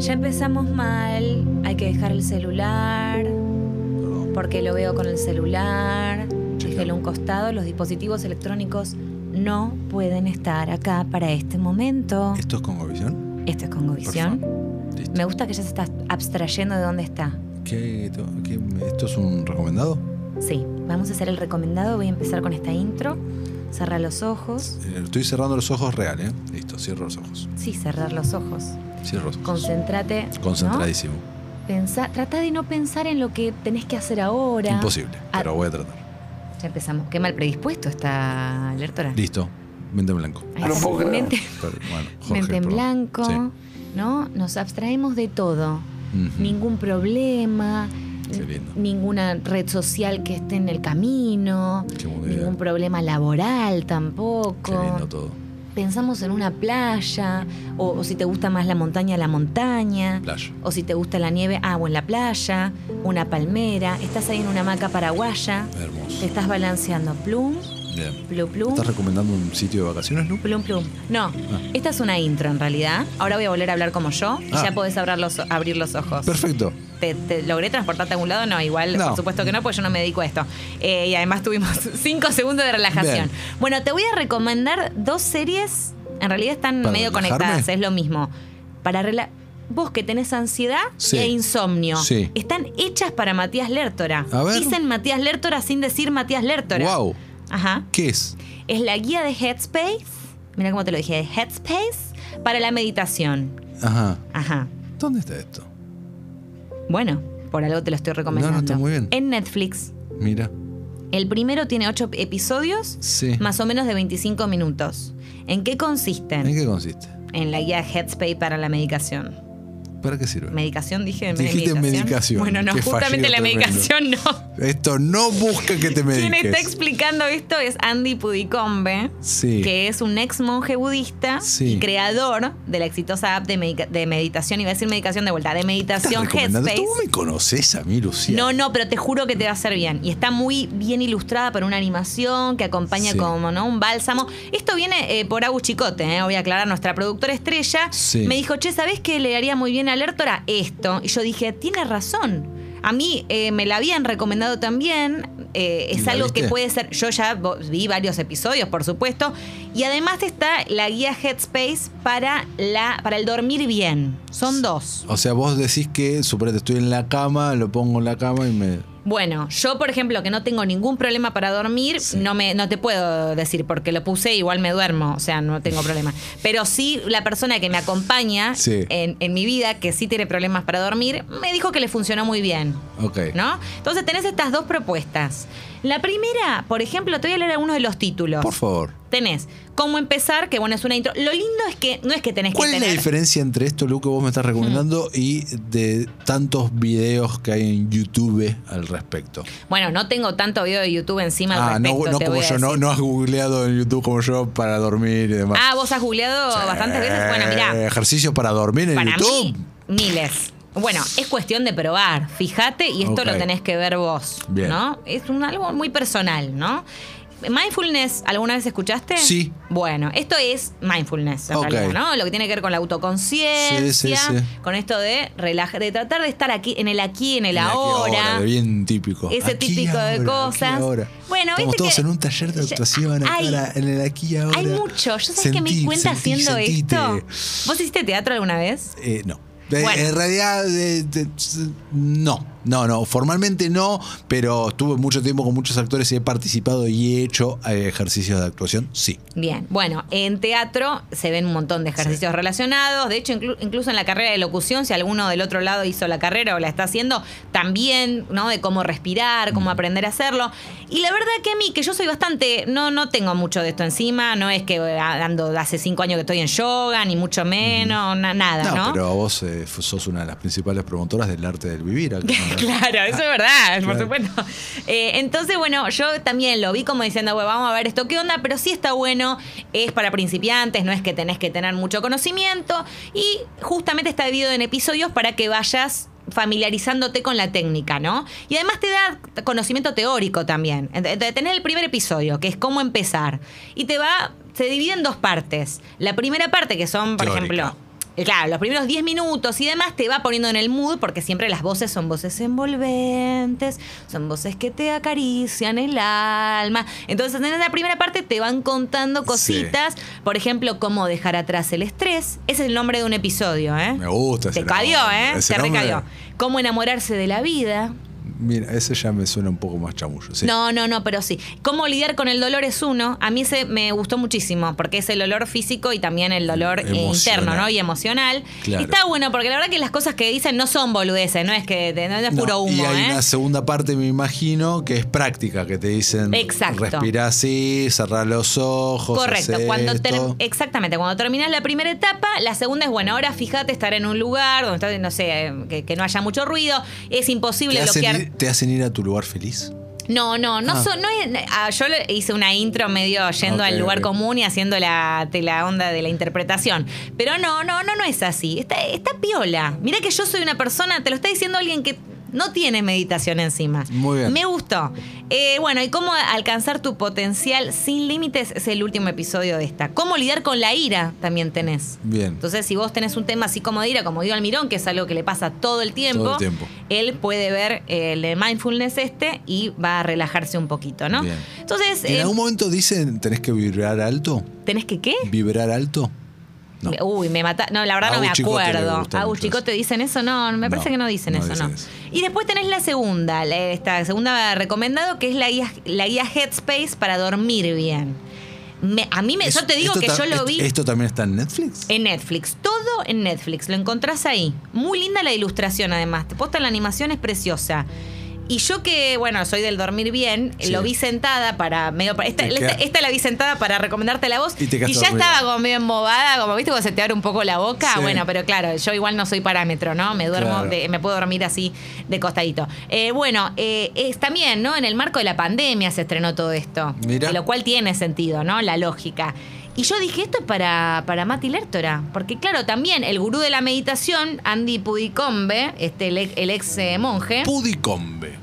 Ya empezamos mal, hay que dejar el celular, porque lo veo con el celular, déjelo a un costado, los dispositivos electrónicos no pueden estar acá para este momento. ¿Esto es Congovisión? Esto es Congovisión. Listo. Me gusta que ya se está abstrayendo de dónde está. ¿Qué- qué- ¿Esto es un recomendado? Sí, vamos a hacer el recomendado, voy a empezar con esta intro. Cerrar los ojos. Eh, Estoy cerrando los ojos real, ¿eh? Listo, cierro los ojos. Sí, cerrar los ojos. Cierro. Concéntrate. ¿no? Concentradísimo. Pensá- trata de no pensar en lo que tenés que hacer ahora. Imposible, Ah. pero voy a tratar. Ya empezamos. Qué mal predispuesto está Lertora. Listo, mente en blanco. Ahí está. Mente, Pero, bueno, Jorge, mente en perdón. blanco, Sí. ¿no? Nos abstraemos de todo. Ningún problema, Qué ninguna red social que esté en el camino, Qué ningún problema laboral Qué tampoco. lindo todo. Pensamos en una playa, o, o si te gusta más la montaña, la montaña. Playa. O si te gusta la nieve, ah, o en la playa, una palmera, estás ahí en una hamaca paraguaya, te estás balanceando. Plum, Bien. plum, plum, ¿Estás recomendando un sitio de vacaciones, Lu? plum, plum. No, esta es una intro en realidad. Ahora voy a volver a hablar como yo y Ah. ya podés abrir los, abrir los ojos. Perfecto. ¿Te, te logré transportarte a algún lado? No, igual, No. por supuesto que no, porque yo no me dedico a esto. Eh, y además tuvimos cinco segundos de relajación. Bien. Bueno, te voy a recomendar dos series, en realidad están ¿Para medio relajarme? conectadas, es lo mismo. Para rela Vos que tenés ansiedad Sí. e insomnio, Sí. están hechas para Matías Lertora. A ver. Dicen Matías Lertora sin decir Matías Lertora. Wow. Ajá. ¿Qué es? Es la guía de Headspace. Mira cómo te lo dije, de Headspace para la meditación. Ajá. Ajá. ¿Dónde está esto? Bueno, por algo te lo estoy recomendando. está muy bien. En Netflix. Mira. El primero tiene ocho episodios, Sí. más o menos de 25 minutos. ¿En qué consisten? ¿En qué consiste? En la guía Headspace para la medicación. ¿Para qué sirve? ¿Medicación dije? de Dijiste meditación? medicación. Bueno, no, justamente la medicación no. Esto no busca que te mediques. Quien está explicando esto es Andy Pudicombe, Sí. que es un ex monje budista Sí. y creador de la exitosa app de, medica- de meditación, iba a decir medicación de vuelta, de ¿Estás meditación? Headspace. ¿Tú me conoces a mí, Lucía? No, no, pero te juro que te va a hacer bien. Y está muy bien ilustrada por una animación que acompaña Sí. como ¿no? un bálsamo. Esto viene eh, por Agus Chicote, eh, voy a aclarar, nuestra productora estrella. Me dijo, che, ¿sabés qué le haría muy bien a Lertora? Esto. Y yo dije, tiene razón. A mí eh, me la habían recomendado también. eh, ¿Y es algo que puede ser. Yo ya vi varios episodios, por supuesto. Y además está la guía Headspace para, la, para el dormir bien. Son dos. O sea, vos decís que, suponete, estoy en la cama, lo pongo en la cama y me. Bueno, yo por ejemplo que no tengo ningún problema para dormir, Sí. no me no te puedo decir porque lo puse igual me duermo, o sea, no tengo problema. Pero sí la persona que me acompaña Sí. en, en mi vida, que sí tiene problemas para dormir, me dijo que le funcionó muy bien. Ok. ¿No? Entonces tenés estas dos propuestas. La primera, por ejemplo, te voy a leer algunos de los títulos. Por favor. Tenés cómo empezar, que bueno, es una intro. Lo lindo es que no es que tenés ¿Cuál que es la tener. diferencia entre esto, Lu, que vos me estás recomendando y de tantos videos que hay en YouTube al respecto? Bueno, no tengo tanto video de YouTube encima al Ah, no, respecto. no te como yo, no, no has googleado en YouTube como yo para dormir y demás. Ah, vos has googleado bastantes veces. Bueno, mirá. Ejercicios para dormir en Para YouTube. mí, miles. Bueno, es cuestión de probar. Fíjate, y esto Ok. lo tenés que ver vos. Bien. ¿No? Es un, algo muy personal, ¿no? Mindfulness, ¿alguna vez escuchaste? Sí. Bueno, esto es mindfulness, en Ok. realidad, ¿no? Lo que tiene que ver con la autoconciencia, Sí, sí, sí. con esto de relajar, de tratar de estar aquí, en el aquí, en el aquí ahora. de bien típico. Ese Aquí típico de ahora, cosas. aquí ahora. Bueno, Estamos todos que- en un taller de actuación hay- en el aquí y ahora. Hay mucho. Yo sabes que me di cuenta sentí, haciendo sentite. esto. ¿Vos hiciste teatro alguna vez? Eh, no. Bueno. En realidad, eh, de- no. No, no. Formalmente no, pero estuve mucho tiempo con muchos actores y he participado y he hecho eh, ejercicios de actuación, sí. Bien, bueno, en teatro se ven un montón de ejercicios relacionados. De hecho, inclu- incluso en la carrera de locución, si alguno del otro lado hizo la carrera o la está haciendo, también, ¿no? De cómo respirar, cómo aprender a hacerlo. Y la verdad que a mí, que yo soy bastante, no, no tengo mucho de esto encima, no es que ando hace cinco años que estoy en yoga, ni mucho menos, na- nada, No, ¿no? pero vos eh, sos una de las principales promotoras del arte del vivir. acá. Claro, eso es verdad, por supuesto. Eh, entonces, bueno, yo también lo vi como diciendo, bueno, vamos a ver esto qué onda, pero sí está bueno, es para principiantes, no es que tenés que tener mucho conocimiento y justamente está dividido en episodios para que vayas familiarizándote con la técnica, ¿no? Y además te da conocimiento teórico también. Ent- Tenés el primer episodio, que es cómo empezar, y te va, se divide en dos partes. La primera parte, que son, por Teórica. ejemplo, claro, los primeros 10 minutos y demás te va poniendo en el mood porque siempre las voces son voces envolventes, son voces que te acarician el alma. Entonces en la primera parte te van contando cositas, por ejemplo, cómo dejar atrás el estrés. Ese es el nombre de un episodio, ¿eh? Me gusta Te ese cayó, nombre. ¿eh? Ese Te recayó. Cómo enamorarse de la vida. Mira, ese ya me suena un poco más chamullo. Sí. No, no, no, pero sí. Cómo lidiar con el dolor es uno. A mí ese me gustó muchísimo porque es el dolor físico y también el dolor eh, interno, ¿no? Y emocional. Claro. Y está bueno porque la verdad que las cosas que dicen no son boludeces, no es que no es No, puro humo, y hay ¿eh? una segunda parte, me imagino, que es práctica, que te dicen Exacto. respira así, cerrar los ojos. Correcto, cuando esto. exactamente, cuando terminas la primera etapa, la segunda es bueno, ahora fíjate estar en un lugar donde está, no sé, eh, que, que no haya mucho ruido, es imposible ¿Te hacen, bloquear. Te hacen ir a tu lugar feliz? No, no, no, Ah. no ah, yo hice una intro medio yendo al lugar común y haciendo la, de la onda de la interpretación. Pero no, no, no, no es así. Está, está piola. Mira que yo soy una persona, te lo está diciendo alguien que no tiene meditación encima. Muy bien. Me gustó. Eh, bueno, y cómo alcanzar tu potencial sin límites es el último episodio de esta. Cómo lidiar con la ira también tenés. Bien. Entonces, si vos tenés un tema así como de ira, como dio Almirón, que es algo que le pasa todo el tiempo, Todo el tiempo. él puede ver el de mindfulness este y va a relajarse un poquito, ¿no? Bien. Entonces, ¿En eh, algún momento dicen tenés que vibrar alto? ¿tenés que qué? ¿Vibrar alto? No. Uy, me mata. No, la verdad no me Agus acuerdo. gusta ¿A mucho Chicote dicen eso? No, me No, parece que no dicen no eso, dicen no. eso. Y después tenés la segunda, la- esta segunda recomendado, que es la guía, la guía Headspace para dormir bien. Me- a mí me, Es- yo te digo que yo lo vi. ¿Esto también está en Netflix? En Netflix, todo en Netflix, lo encontrás ahí. Muy linda la ilustración además, te posta la animación es preciosa. Y yo que, bueno, soy del dormir bien, Sí. lo vi sentada para medio esta, esta- esta la vi sentada para recomendarte la voz Y te y, quedaste ya dormida. estaba como medio embobada, como viste cuando se te abre un poco la boca, Sí. bueno, pero claro, yo igual no soy parámetro, ¿no? Me duermo, Claro. de- me puedo dormir así de costadito. Eh, bueno, eh, es también, ¿no? En el marco de la pandemia se estrenó todo esto, Mira. lo cual tiene sentido, ¿no? La lógica. Y yo dije, esto es para, para Mati Lertora. Porque, claro, también el gurú de la meditación, Andy Pudicombe, este, el, ex- el ex eh, monje. Pudicombe.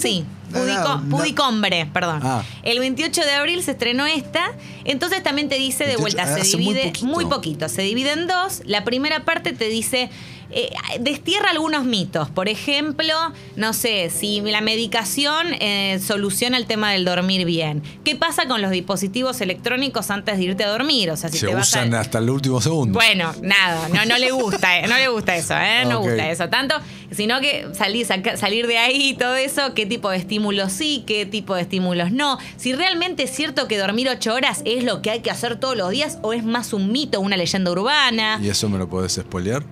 Sí, Pudico- Pudicombre, perdón. Ah. El 28 de abril se estrenó esta. Entonces también te dice de 28, vuelta, se muy divide poquito. muy poquito. Se divide en dos. La primera parte te dice. Eh, destierra algunos mitos. Por ejemplo, no sé, si la medicación eh, soluciona el tema del dormir bien. ¿Qué pasa con los dispositivos electrónicos antes de irte a dormir? O sea, si Se te vas a- usan hasta el último segundo. bueno, nada, no, no le gusta, eh, no le gusta eso, ¿eh? No gusta eso tanto, sino que salir, saca- salir de ahí y todo eso, qué tipo de estímulos sí, qué tipo de estímulos no. Si realmente es cierto que dormir ocho horas es lo que hay que hacer todos los días o es más un mito, una leyenda urbana. ¿Y eso me lo podés spoilear?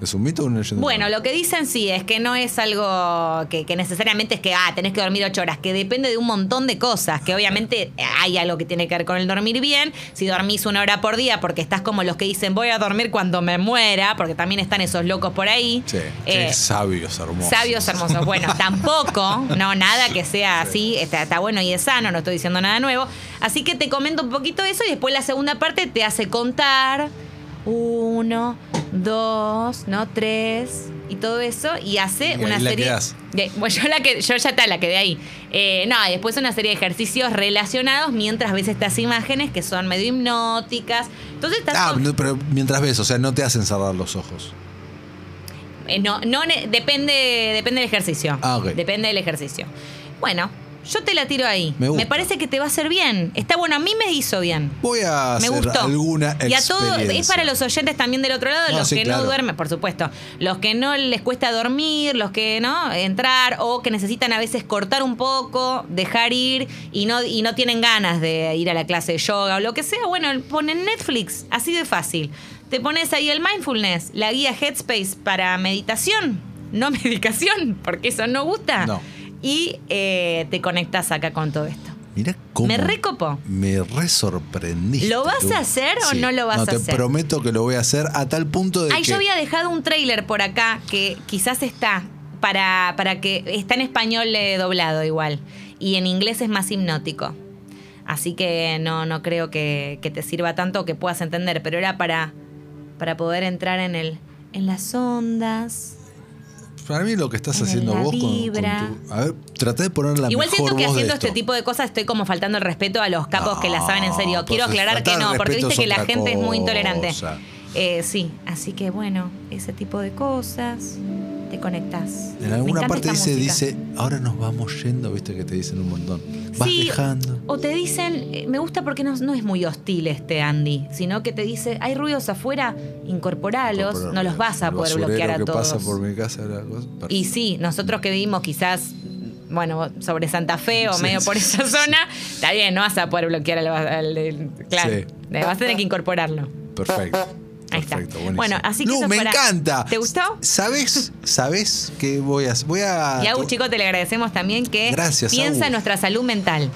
¿Es un mito o una leyenda? Bueno, lo que dicen sí es que no es algo que, que necesariamente es que, ah, tenés que dormir ocho horas, que depende de un montón de cosas, que obviamente hay algo que tiene que ver con el dormir bien. Si dormís una hora por día porque estás como los que dicen voy a dormir cuando me muera, porque también están esos locos por ahí. Sí, Eh, sabios, hermosos. Sabios hermosos. Bueno, tampoco, no, nada que sea así, está, está bueno y es sano, no estoy diciendo nada nuevo. Así que te comento un poquito eso y después la segunda parte te hace contar uno, dos, no tres y todo eso y hace Y una ahí serie. de- bueno, yo, la que, yo ya está, la quedé ahí. Eh, no, y después una serie de ejercicios relacionados mientras ves estas imágenes que son medio hipnóticas. Entonces estás Ah, con- no, pero mientras ves, o sea, no te hacen cerrar los ojos. Eh, no, no depende, depende del ejercicio. Ah, ok. Depende del ejercicio. Bueno, yo te la tiro ahí. Me parece que te va a hacer bien. Está bueno, a mí me hizo bien. Voy a Me hacer gustó. alguna y a todo, es para los oyentes también del otro lado, No, los sí, que claro. no duermen, por supuesto, los que no les cuesta dormir, los que no entrar o que necesitan a veces cortar un poco, dejar ir y no y no tienen ganas de ir a la clase de yoga o lo que sea, bueno, ponen Netflix, así de fácil. Te pones ahí el mindfulness, la guía Headspace para meditación, no medicación, porque eso no gusta. No. Y eh, te conectas acá con todo esto. Mira cómo. Me recopó. Me re sorprendiste. ¿Lo vas a hacer o Sí. no lo vas a te hacer? prometo que lo voy a hacer a tal punto de Ay, que. yo había dejado un tráiler por acá que quizás está para, para que está en español eh, doblado igual y en inglés es más hipnótico. Así que no, no creo que, que te sirva tanto o que puedas entender, pero era para, para poder entrar en el en las ondas. Para mí lo que estás En haciendo la vos con- con, tu. A ver, traté de poner la Igual mejor siento que voz haciendo este tipo de cosas estoy como faltando el respeto a los capos que la saben en serio. Quiero aclarar que no, porque viste que la gente es muy intolerante. Eh, sí, así que bueno, ese tipo de cosas, te conectas. En alguna parte dice, música. dice, ahora nos vamos yendo, viste que te dicen un montón. Vas Sí, dejando. O te dicen, eh, me gusta porque no, no es muy hostil este Andy, sino que te dice, hay ruidos afuera, incorporalos, Incorporar no los vas a poder bloquear a que todos. pasa por mi casa era Y sí, nosotros que vivimos quizás, bueno, sobre Santa Fe o Sí, medio sí, por esa sí. zona, está bien, no vas a poder bloquear al... al- al- claro, vas a tener que incorporarlo. Perfecto. Ahí está. Buenísimo. Bueno, así que Lu, eso me para- encanta. ¿Te gustó? ¿Sabes? ¿Sabes qué voy a hacer? Voy a. Y a Agus, chicos, te le agradecemos también que Gracias, piensa Agus. en nuestra salud mental.